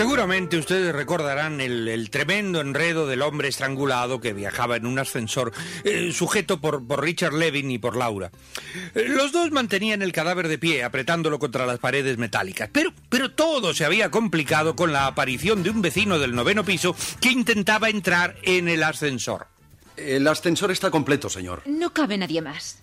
Seguramente ustedes recordarán el, el tremendo enredo del hombre estrangulado que viajaba en un ascensor, eh, sujeto por, por Richard Levin y por Laura. Eh, los dos mantenían el cadáver de pie, apretándolo contra las paredes metálicas. Pero, pero todo se había complicado con la aparición de un vecino del noveno piso que intentaba entrar en el ascensor. El ascensor está completo, señor. No cabe nadie más.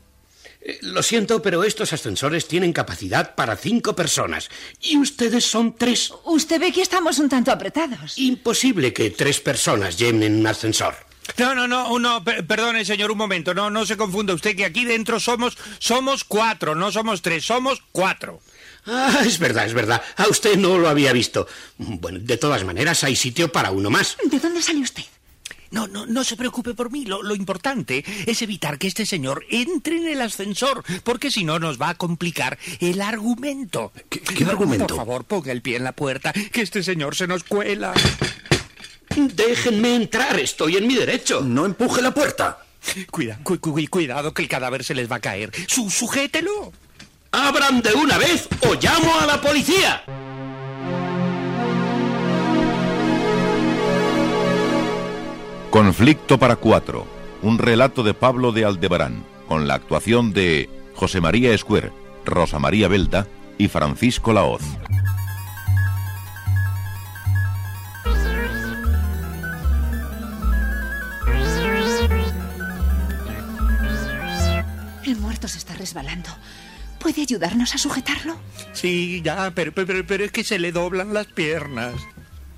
Eh, Lo siento, pero estos ascensores tienen capacidad para cinco personas. Y ustedes son tres. Usted ve que estamos un tanto apretados. Imposible que tres personas llenen un ascensor. No, no, no, no, per- perdone, señor, un momento. No, no se confunda usted que aquí dentro somos, somos cuatro, no somos tres, somos cuatro. Ah, es verdad, es verdad. A usted no lo había visto. Bueno, de todas maneras, hay sitio para uno más. ¿De dónde sale usted? No, no, no se preocupe por mí. Lo, lo importante es evitar que este señor entre en el ascensor, porque si no nos va a complicar el argumento. ¿Qué- qué argumento? Por favor, ponga el pie en la puerta, que este señor se nos cuela. Déjenme entrar, estoy en mi derecho. No empuje la puerta. Cuida, cu- cu- cuidado, que el cadáver se les va a caer. Su, sujételo. ¡Abran de una vez o llamo a la policía! Conflicto para cuatro. Un relato de Pablo de Aldebarán, con la actuación de José María Escuer, Rosa María Belda y Francisco Laoz. El muerto se está resbalando. ¿Puede ayudarnos a sujetarlo? Sí, ya, pero, pero, pero es que se le doblan las piernas.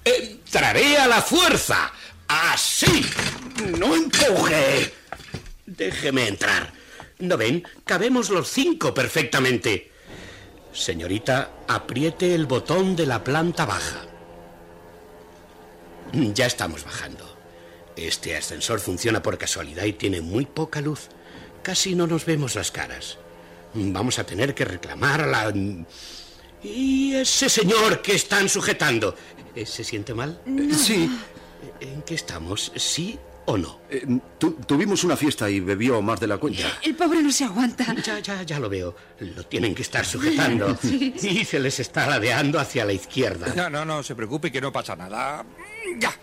¡Entraré a la fuerza! ¡Así! ¡No empuje! Déjeme entrar. ¿No ven? Cabemos los cinco perfectamente. Señorita, apriete el botón de la planta baja. Ya estamos bajando. Este ascensor funciona por casualidad y tiene muy poca luz. Casi no nos vemos las caras. Vamos a tener que reclamar a la... ¿Y ese señor que están sujetando? ¿Eh, ¿Se siente mal? Sí. ¿En qué estamos? ¿Sí o no? eh, tu- tuvimos una fiesta y bebió más de la cuenta. El pobre no se aguanta. Ya, ya, ya lo veo. Lo tienen que estar sujetando. Y se les está ladeando hacia la izquierda. No, no, no se preocupe que no pasa nada. Ya.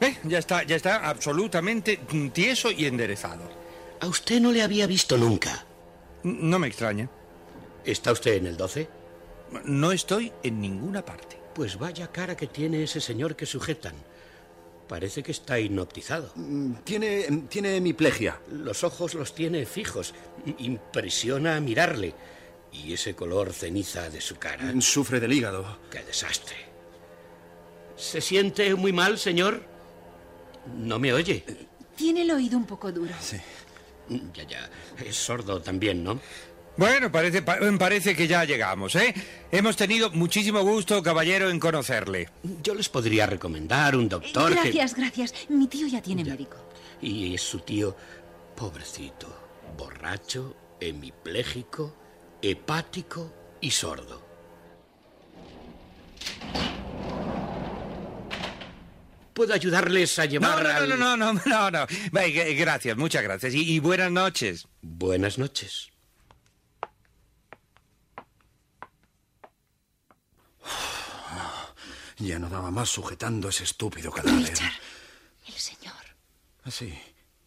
¿Ve? Ya está, ya está absolutamente tieso y enderezado. A usted no le había visto nunca. No me extraña. ¿Está usted en el 12? No estoy en ninguna parte. Pues vaya cara que tiene ese señor que sujetan. Parece que está hipnotizado. Mm, Tiene, tiene hemiplegia. Los ojos los tiene fijos. Impresiona mirarle. Y ese color ceniza de su cara. Sufre del hígado. ¡Qué desastre! ¿Se siente muy mal, señor? ¿No me oye? Tiene el oído un poco duro. Ya, ya. Es sordo también, ¿no? Bueno, parece, pa- parece que ya llegamos, ¿eh? Hemos tenido muchísimo gusto, caballero, en conocerle. Yo les podría recomendar un doctor que- Gracias, gracias. Mi tío ya tiene médico. Y es su tío, pobrecito, borracho, hemipléjico, hepático y sordo. ¿Puedo ayudarles a No, llevar no, al- no, no, no, no, no. Eh, Gracias, muchas gracias. Y, y buenas noches. Buenas noches. Ya no daba más sujetando ese estúpido cadáver. Richard, el señor. Así.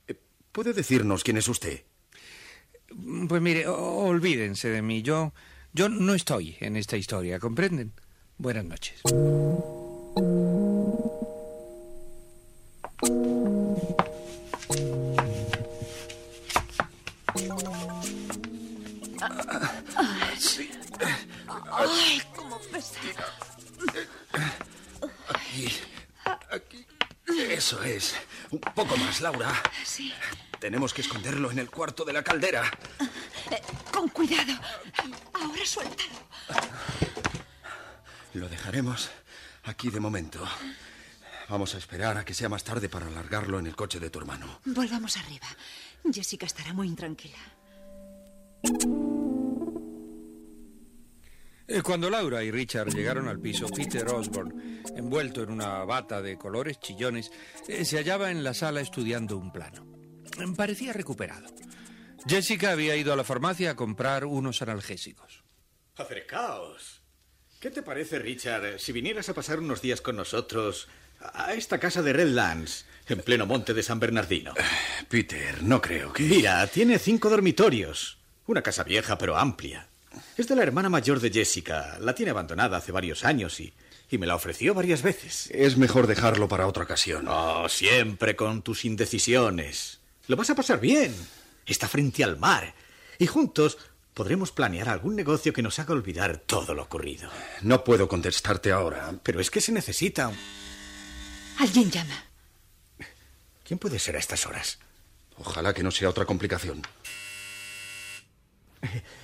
Eh, ¿Puede decirnos quién es usted? Pues mire, olvídense de mí. Yo, yo no estoy en esta historia, ¿comprenden? Buenas noches. Poco más, Laura. Sí. Tenemos que esconderlo en el cuarto de la caldera. Eh, con cuidado. Ahora suéltalo. Lo dejaremos aquí de momento. Vamos a esperar a que sea más tarde para alargarlo en el coche de tu hermano. Volvamos arriba. Jessica estará muy intranquila. Eh, Cuando Laura y Richard llegaron al piso, Peter Osborne, envuelto en una bata de colores chillones, eh, se hallaba en la sala estudiando un plano. Parecía recuperado. Jessica había ido a la farmacia a comprar unos analgésicos. Acercaos. ¿Qué te parece, Richard, si vinieras a pasar unos días con nosotros a esta casa de Redlands, en pleno monte de San Bernardino? Peter, no creo que... Mira, tiene cinco dormitorios. Una casa vieja pero amplia. Es de la hermana mayor de Jessica. La tiene abandonada hace varios años y, y me la ofreció varias veces. Es mejor dejarlo para otra ocasión. Oh, siempre con tus indecisiones. Lo vas a pasar bien. Está frente al mar. Y juntos podremos planear algún negocio que nos haga olvidar todo lo ocurrido. No puedo contestarte ahora. Pero es que se necesita. un- Alguien llama. ¿Quién puede ser a estas horas? Ojalá que no sea otra complicación.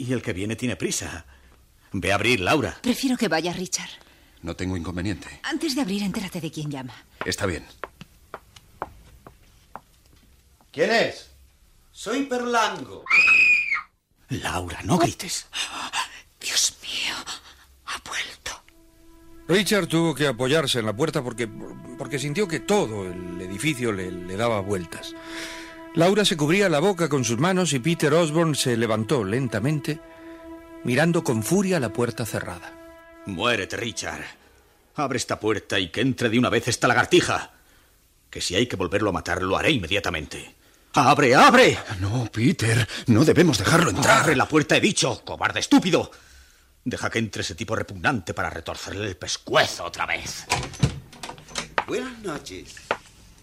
Y el que viene tiene prisa. Ve a abrir, Laura. Prefiero que vaya Richard. No tengo inconveniente. Antes de abrir, entérate de quién llama. Está bien. ¿Quién es? Soy Perlango. Laura, no grites. Dios mío, ha vuelto. Richard tuvo que apoyarse en la puerta porque, porque sintió que todo el edificio le, le daba vueltas. Laura se cubría la boca con sus manos y Peter Osborne se levantó lentamente, mirando con furia la puerta cerrada. Muérete, Richard. Abre esta puerta y que entre de una vez esta lagartija. Que si hay que volverlo a matar, lo haré inmediatamente. ¡Abre, abre! No, Peter, no debemos dejarlo entrar. ¡Abre la puerta, he dicho! ¡Cobarde estúpido! Deja que entre ese tipo repugnante para retorcerle el pescuezo otra vez. Buenas noches.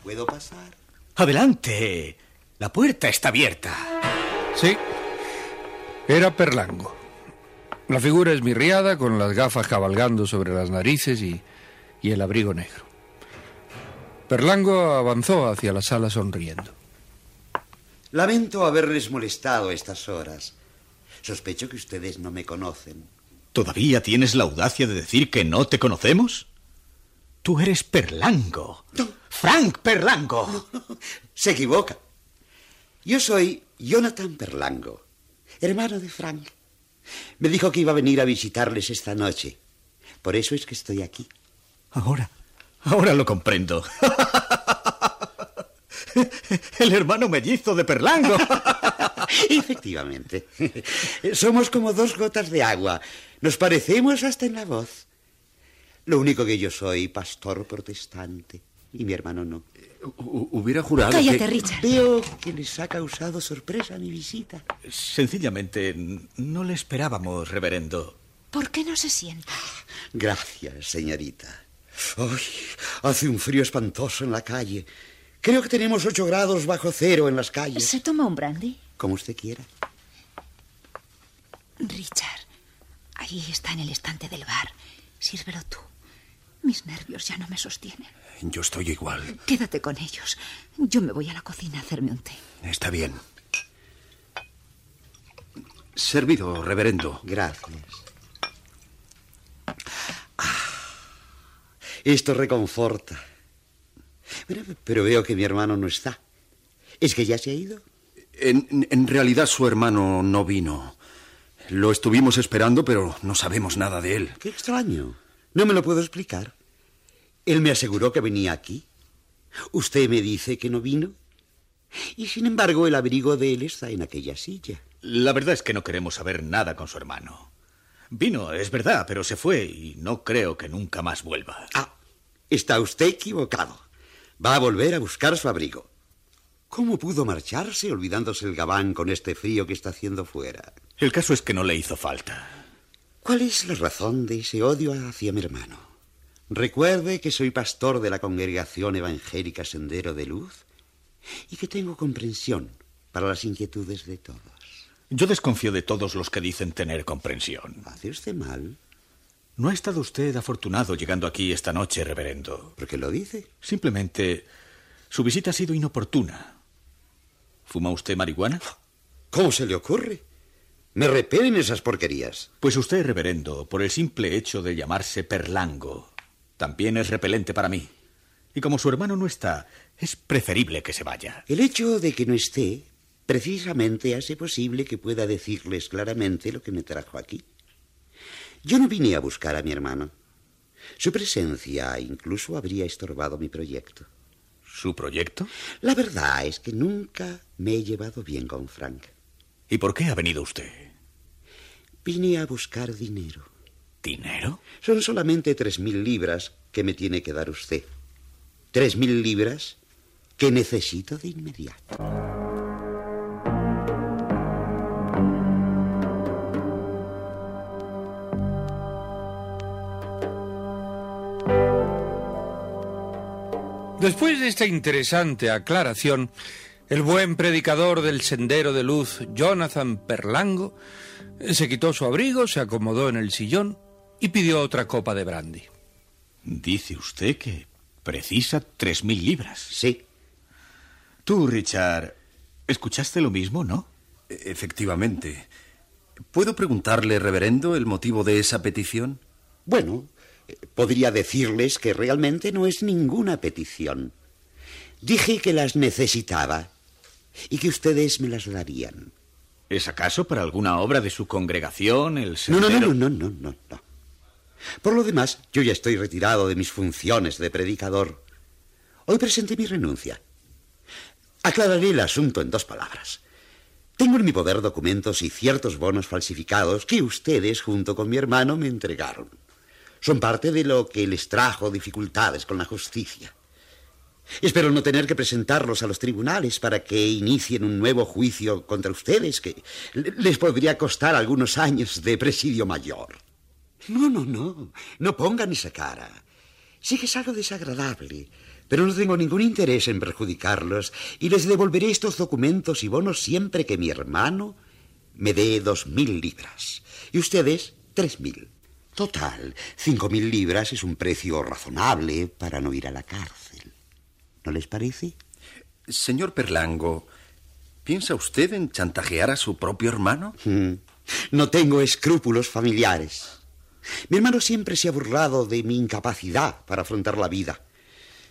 ¿Puedo pasar? ¡Adelante! La puerta está abierta. Sí, era Perlango. La figura esmirriada, con las gafas cabalgando sobre las narices y, y el abrigo negro. Perlango avanzó hacia la sala sonriendo. Lamento haberles molestado a estas horas. Sospecho que ustedes no me conocen. ¿Todavía tienes la audacia de decir que no te conocemos? Tú eres Perlango. Frank Perlango. Se equivoca. Yo soy Jonathan Perlango, hermano de Frank. Me dijo que iba a venir a visitarles esta noche. Por eso es que estoy aquí. Ahora, ahora lo comprendo. El hermano mellizo de Perlango. Efectivamente. Somos como dos gotas de agua. Nos parecemos hasta en la voz. Lo único que yo soy pastor protestante y mi hermano no. Hu- Hubiera jurado Cállate, que... Richard. Veo que les ha causado sorpresa mi visita. Sencillamente, no le esperábamos, reverendo. ¿Por qué no se sienta? Gracias, señorita. Ay, hace un frío espantoso en la calle. Creo que tenemos ocho grados bajo cero en las calles. ¿Se toma un brandy? Como usted quiera. Richard, ahí está en el estante del bar. Sírvelo tú. Mis nervios ya no me sostienen. Yo estoy igual. Quédate con ellos. Yo me voy a la cocina a hacerme un té. Está bien. Servido, reverendo. Gracias. Ah, esto reconforta. Pero veo que mi hermano no está. ¿Es que ya se ha ido? En, en realidad su hermano no vino. Lo estuvimos esperando, pero no sabemos nada de él. Qué extraño. No me lo puedo explicar. Él me aseguró que venía aquí. Usted me dice que no vino. Y sin embargo, el abrigo de él está en aquella silla. La verdad es que no queremos saber nada con su hermano. Vino, es verdad, pero se fue y no creo que nunca más vuelva. Ah, está usted equivocado. Va a volver a buscar su abrigo. ¿Cómo pudo marcharse olvidándose el gabán con este frío que está haciendo fuera? El caso es que no le hizo falta. ¿Cuál es la razón de ese odio hacia mi hermano? Recuerde que soy pastor de la congregación evangélica Sendero de Luz y que tengo comprensión para las inquietudes de todos. Yo desconfío de todos los que dicen tener comprensión. ¿Hace usted mal? No ha estado usted afortunado llegando aquí esta noche, reverendo. ¿Por qué lo dice? Simplemente su visita ha sido inoportuna. ¿Fuma usted marihuana? ¿Cómo se le ocurre? Me repelen esas porquerías. Pues usted, reverendo, por el simple hecho de llamarse Perlango, también es repelente para mí. Y como su hermano no está, es preferible que se vaya. El hecho de que no esté precisamente hace posible que pueda decirles claramente lo que me trajo aquí. Yo no vine a buscar a mi hermano. Su presencia incluso habría estorbado mi proyecto. ¿Su proyecto? La verdad es que nunca me he llevado bien con Frank. ¿Y por qué ha venido usted? Vine a buscar dinero. ¿Dinero? Son solamente tres mil libras que me tiene que dar usted. Tres mil libras que necesito de inmediato. Después de esta interesante aclaración, el buen predicador del Sendero de Luz, Jonathan Perlango, se quitó su abrigo, se acomodó en el sillón y pidió otra copa de brandy. Dice usted que precisa tres mil libras. Sí. Tú, Richard, ¿escuchaste lo mismo, no? Efectivamente. ¿Puedo preguntarle, reverendo, el motivo de esa petición? Bueno, podría decirles que realmente no es ninguna petición. Dije que las necesitaba y que ustedes me las darían. ¿Es acaso para alguna obra de su congregación, el No, no, sendero? no, no, no, no, no. Por lo demás, yo ya estoy retirado de mis funciones de predicador. Hoy presenté mi renuncia. Aclararé el asunto en dos palabras. Tengo en mi poder documentos y ciertos bonos falsificados que ustedes, junto con mi hermano, me entregaron. Son parte de lo que les trajo dificultades con la justicia. Espero no tener que presentarlos a los tribunales para que inicien un nuevo juicio contra ustedes que le- les podría costar algunos años de presidio mayor. No, no, no. No pongan esa cara. Sí que es algo desagradable, pero no tengo ningún interés en perjudicarlos y les devolveré estos documentos y bonos siempre que mi hermano me dé dos mil libras y ustedes tres mil. Total, cinco mil libras es un precio razonable para no ir a la cárcel. ¿No les parece? Señor Perlango, ¿piensa usted en chantajear a su propio hermano? Mm. No tengo escrúpulos familiares. Mi hermano siempre se ha burlado de mi incapacidad para afrontar la vida.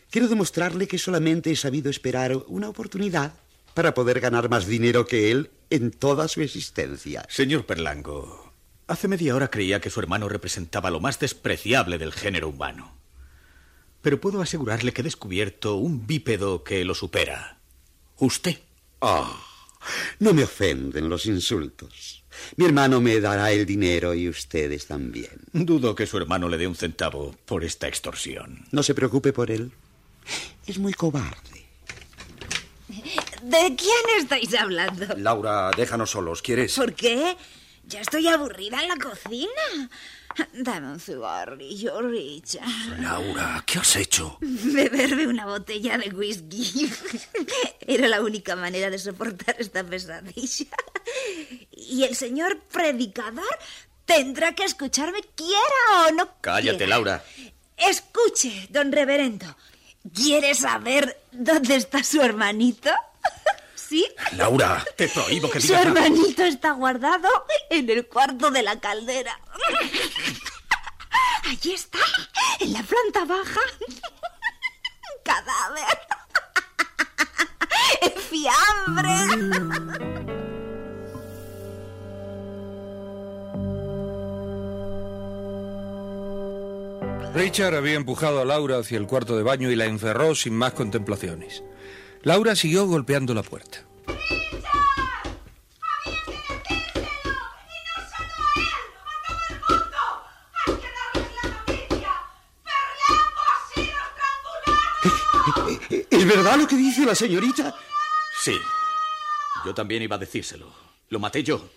Quiero demostrarle que solamente he sabido esperar una oportunidad para poder ganar más dinero que él en toda su existencia. Señor Perlango, hace media hora creía que su hermano representaba lo más despreciable del género humano. Pero puedo asegurarle que he descubierto un bípedo que lo supera. Usted. Ah, no me ofenden los insultos. Mi hermano me dará el dinero y ustedes también. Dudo que su hermano le dé un centavo por esta extorsión. No se preocupe por él. Es muy cobarde. ¿De quién estáis hablando? Laura, déjanos solos, ¿quieres? ¿Por qué? Ya estoy aburrida en la cocina. Dame un cigarrillo, Richard. Laura, ¿qué has hecho? Beberme una botella de whisky. Era la única manera de soportar esta pesadilla. Y el señor predicador tendrá que escucharme, quiera o no. Cállate, quiera. Laura. Escuche, don reverendo. ¿Quiere saber dónde está su hermanito? ¿Sí? Laura, Te prohíbo que Su digas nada. hermanito está guardado en el cuarto de la caldera. Allí está, en la planta baja. Cadáver. Fiambre. Richard había empujado a Laura hacia el cuarto de baño y la encerró sin más contemplaciones. Laura siguió golpeando la puerta. ¿Es verdad lo que dice la señorita? Sí. Yo también iba a decírselo. Lo maté yo.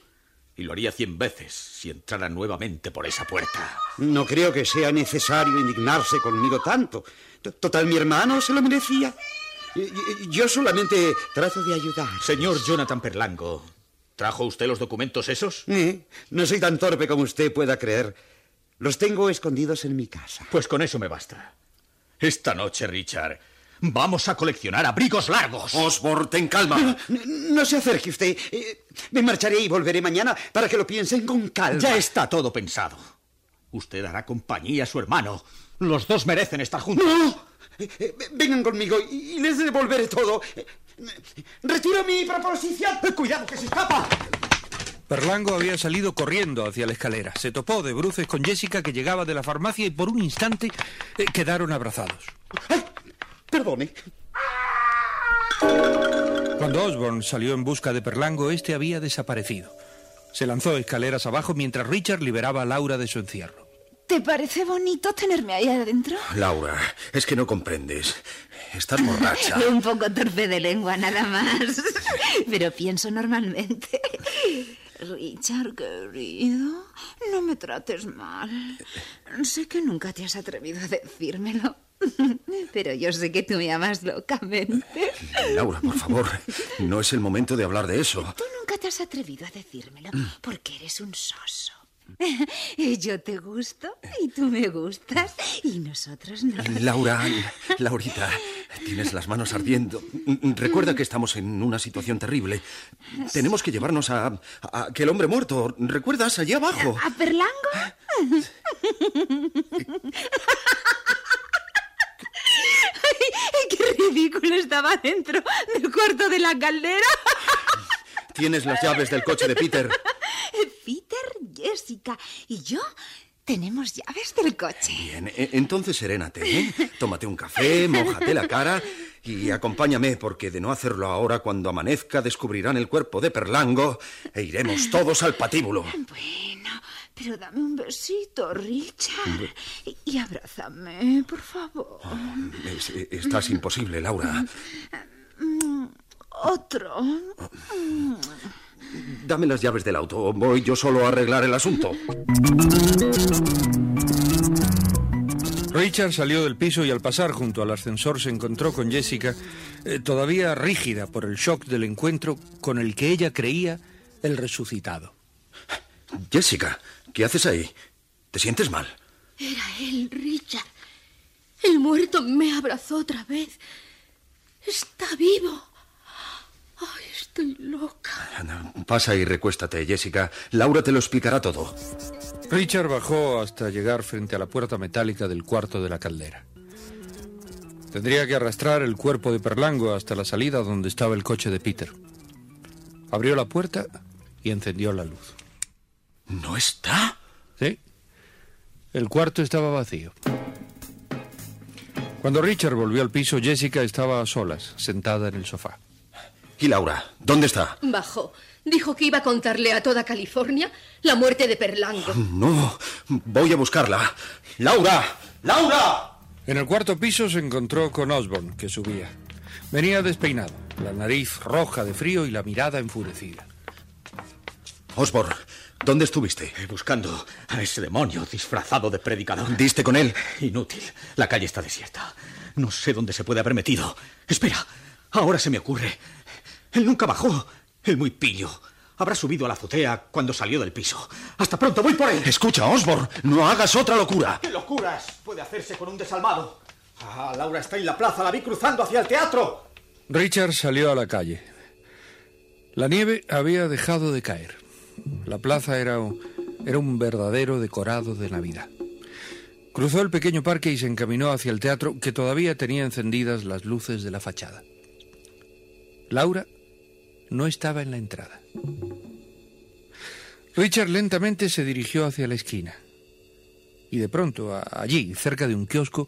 Y lo haría cien veces si entrara nuevamente por esa puerta. No creo que sea necesario indignarse conmigo tanto. Total, mi hermano se lo merecía. Yo solamente trato de ayudar. Señor Jonathan Perlango, ¿trajo usted los documentos esos? Eh, No soy tan torpe como usted pueda creer. Los tengo escondidos en mi casa. Pues con eso me basta. Esta noche, Richard, vamos a coleccionar abrigos largos. Osborne, ten calma. No, no se acerque usted. Eh, Me marcharé y volveré mañana para que lo piensen con calma. Ya está todo pensado. Usted hará compañía a su hermano. Los dos merecen estar juntos. ¡No! Vengan conmigo y les devolveré todo. Retiro mi proposición. ¡Cuidado, que se escapa! Perlango había salido corriendo hacia la escalera. Se topó de bruces con Jessica que llegaba de la farmacia y por un instante eh, quedaron abrazados. Perdone. Cuando Osborne salió en busca de Perlango, este había desaparecido. Se lanzó escaleras abajo mientras Richard liberaba a Laura de su encierro. ¿Te parece bonito tenerme ahí adentro? Laura, es que no comprendes. Estás borracha. Un poco torpe de lengua, nada más. Pero pienso normalmente. Richard, querido, no me trates mal. Sé que nunca te has atrevido a decírmelo. Pero yo sé que tú me amas locamente. Laura, por favor, no es el momento de hablar de eso. Tú nunca te has atrevido a decírmelo porque eres un soso. Yo te gusto y tú me gustas y nosotros no. Laura, Laurita, tienes las manos ardiendo. Recuerda que estamos en una situación terrible. Tenemos que llevarnos a, a aquel hombre muerto. ¿Recuerdas? Allí abajo. ¿A Perlango? Ay, ¡Qué ridículo estaba dentro del cuarto de la caldera! Tienes las llaves del coche de Peter. Peter, Jessica y yo tenemos llaves del coche. Bien, e- entonces serénate, ¿eh? Tómate un café, mójate la cara y acompáñame, porque de no hacerlo ahora, cuando amanezca, descubrirán el cuerpo de Perlango e iremos todos al patíbulo. Bueno, pero dame un besito, Richard. Y, abrázame, por favor. Es- estás imposible, Laura. Mm, Otro. Dame las llaves del auto. Voy yo solo a arreglar el asunto. Richard salió del piso y al pasar junto al ascensor se encontró con Jessica, eh, todavía rígida por el shock del encuentro con el que ella creía el resucitado. Jessica, ¿qué haces ahí? ¿Te sientes mal? Era él, Richard. El muerto me abrazó otra vez. Está vivo. Ay, estoy loca. Anda, Pasa y recuéstate, Jessica. Laura te lo explicará todo. Richard bajó hasta llegar frente a la puerta metálica del cuarto de la caldera. Tendría que arrastrar el cuerpo de Perlango hasta la salida donde estaba el coche de Peter. Abrió la puerta y encendió la luz. ¿No está? Sí. El cuarto estaba vacío. Cuando Richard volvió al piso, Jessica estaba a solas, sentada en el sofá. ¿Y Laura? ¿Dónde está? Bajó. Dijo que iba a contarle a toda California la muerte de Perlango. No, voy a buscarla. ¡Laura! ¡Laura! En el cuarto piso se encontró con Osborne, que subía. Venía despeinado, la nariz roja de frío y la mirada enfurecida. Osborne, ¿dónde estuviste? Eh, Buscando a ese demonio disfrazado de predicador. ¿Diste con él? Inútil. La calle está desierta. No sé dónde se puede haber metido. Espera. Ahora se me ocurre. Él nunca bajó. El muy pillo. Habrá subido a la azotea cuando salió del piso. Hasta pronto, voy por él. Escucha, Osborne, no hagas otra locura. ¿Qué locuras puede hacerse con un desalmado? Ah, Laura está en la plaza. La vi cruzando hacia el teatro. Richard salió a la calle. La nieve había dejado de caer. La plaza era un, era un verdadero decorado de Navidad. Cruzó el pequeño parque y se encaminó hacia el teatro que todavía tenía encendidas las luces de la fachada. Laura no estaba en la entrada. Richard lentamente se dirigió hacia la esquina. Y de pronto, a- allí, cerca de un kiosco,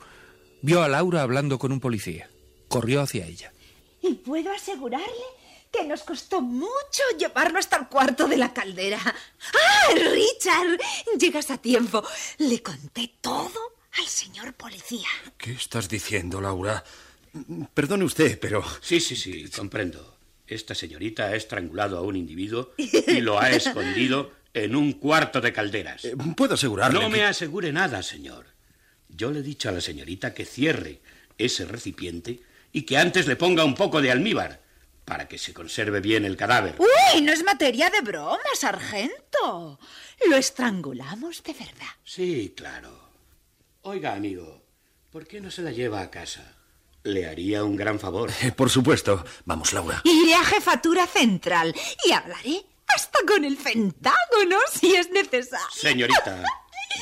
vio a Laura hablando con un policía. Corrió hacia ella. Y puedo asegurarle que nos costó mucho llevarlo hasta el cuarto de la caldera. ¡Ah, Richard! Llegas a tiempo. Le conté todo al señor policía. ¿Qué estás diciendo, Laura? Perdone usted, pero... Sí, sí, sí, comprendo. Esta señorita ha estrangulado a un individuo y lo ha escondido en un cuarto de calderas. Eh, puedo asegurarle. No que- me asegure nada, señor. Yo le he dicho a la señorita que cierre ese recipiente y que antes le ponga un poco de almíbar para que se conserve bien el cadáver. Uy, no es materia de broma, sargento. Lo estrangulamos de verdad. Sí, claro. Oiga, amigo, ¿por qué no se la lleva a casa? Le haría un gran favor. Eh, Por supuesto. Vamos, Laura. Iré a jefatura central y hablaré hasta con el Pentágono si es necesario. Señorita,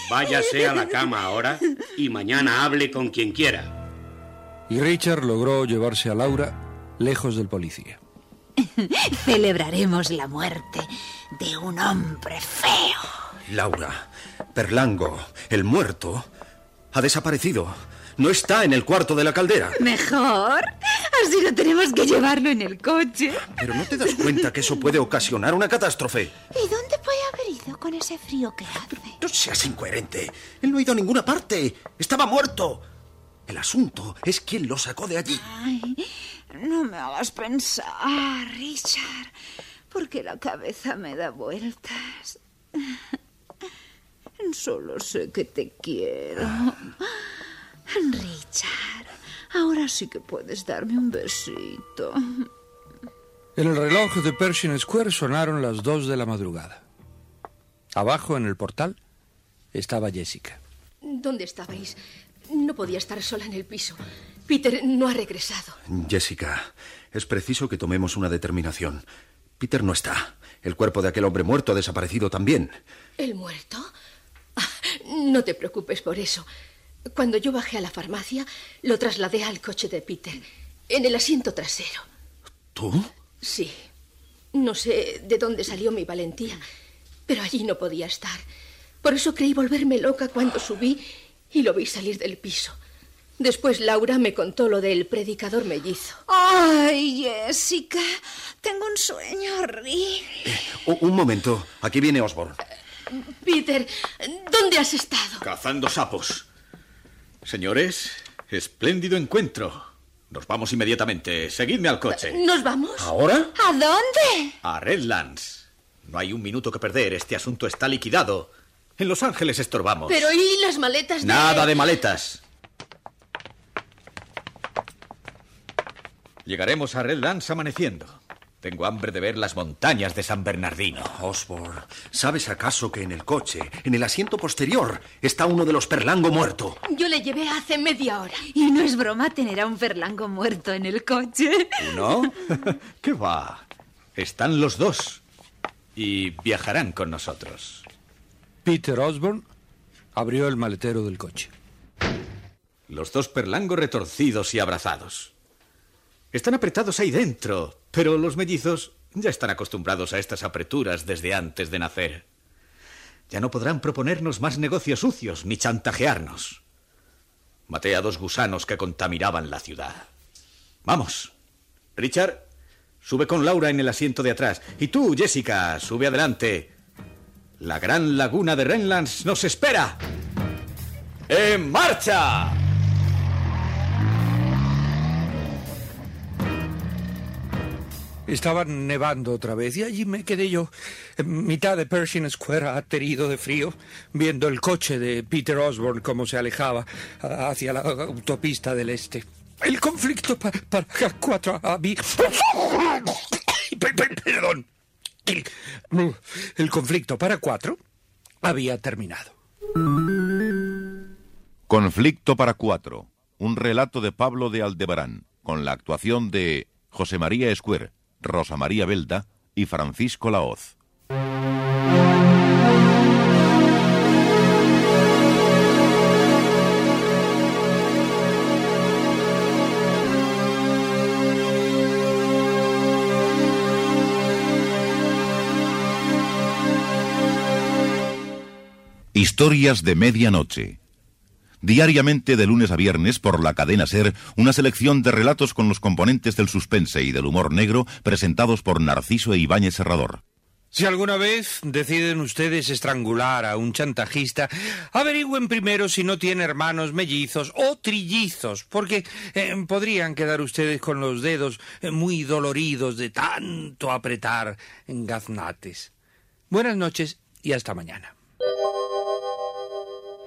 váyase a la cama ahora y mañana hable con quien quiera. Y Richard logró llevarse a Laura lejos del policía. Celebraremos la muerte de un hombre feo. Laura, Perlango, el muerto, ha desaparecido. No está en el cuarto de la caldera. Mejor. Así no tenemos que llevarlo en el coche. Pero no te das cuenta que eso puede ocasionar una catástrofe. ¿Y dónde puede haber ido con ese frío que hace? No seas incoherente. Él no ha ido a ninguna parte. Estaba muerto. El asunto es quién lo sacó de allí. Ay, no me hagas pensar, Richard, porque la cabeza me da vueltas. Solo sé que te quiero. Richard, ahora sí que puedes darme un besito. En el reloj de Pershing Square sonaron las dos de la madrugada. Abajo, en el portal, estaba Jessica. ¿Dónde estabais? No podía estar sola en el piso. Peter no ha regresado. Jessica, es preciso que tomemos una determinación. Peter no está. El cuerpo de aquel hombre muerto ha desaparecido también. ¿El muerto? Ah, no te preocupes por eso. Cuando yo bajé a la farmacia, lo trasladé al coche de Peter, en el asiento trasero. ¿Tú? Sí. No sé de dónde salió mi valentía, pero allí no podía estar. Por eso creí volverme loca cuando subí y lo vi salir del piso. Después Laura me contó lo del predicador mellizo. Ay, Jessica, tengo un sueño horrible. U- un momento. Aquí viene Osborne. Peter, ¿dónde has estado? Cazando sapos. Señores, espléndido encuentro. Nos vamos inmediatamente. Seguidme al coche. ¿Nos vamos? ¿Ahora? ¿A dónde? A Redlands. No hay un minuto que perder. Este asunto está liquidado. En Los Ángeles estorbamos. Pero ¿y las maletas de...? Nada de maletas. Llegaremos a Redlands amaneciendo. Tengo hambre de ver las montañas de San Bernardino. Osborne, ¿sabes acaso que en el coche, en el asiento posterior, está uno de los Perlango muerto? Yo le llevé hace media hora. Y no es broma tener a un Ferlango muerto en el coche. ¿No? ¿Qué va? Están los dos. Y viajarán con nosotros. Peter Osborne abrió el maletero del coche. Los dos perlango retorcidos y abrazados. Están apretados ahí dentro, pero los mellizos ya están acostumbrados a estas apreturas desde antes de nacer. Ya no podrán proponernos más negocios sucios ni chantajearnos. Maté a dos gusanos que contaminaban la ciudad. Vamos. Richard, sube con Laura en el asiento de atrás. Y tú, Jessica, sube adelante. La gran laguna de Renlands nos espera. ¡En marcha! Estaba nevando otra vez y allí me quedé yo, en mitad de Pershing Square, aterido de frío, viendo el coche de Peter Osborne como se alejaba hacia la autopista del este. El conflicto pa- para cuatro a el conflicto para cuatro había terminado. Conflicto para cuatro. Un relato de Pablo de Aldebarán, con la actuación de José María Escuer, Rosa María Belda y Francisco Laoz. Historias de medianoche. Diariamente de lunes a viernes por la cadena Ser, una selección de relatos con los componentes del suspense y del humor negro presentados por Narciso e Ibáñez Serrador. Si alguna vez deciden ustedes estrangular a un chantajista, averigüen primero si no tiene hermanos mellizos o trillizos, porque eh, podrían quedar ustedes con los dedos eh, muy doloridos de tanto apretar gaznates. Buenas noches y hasta mañana.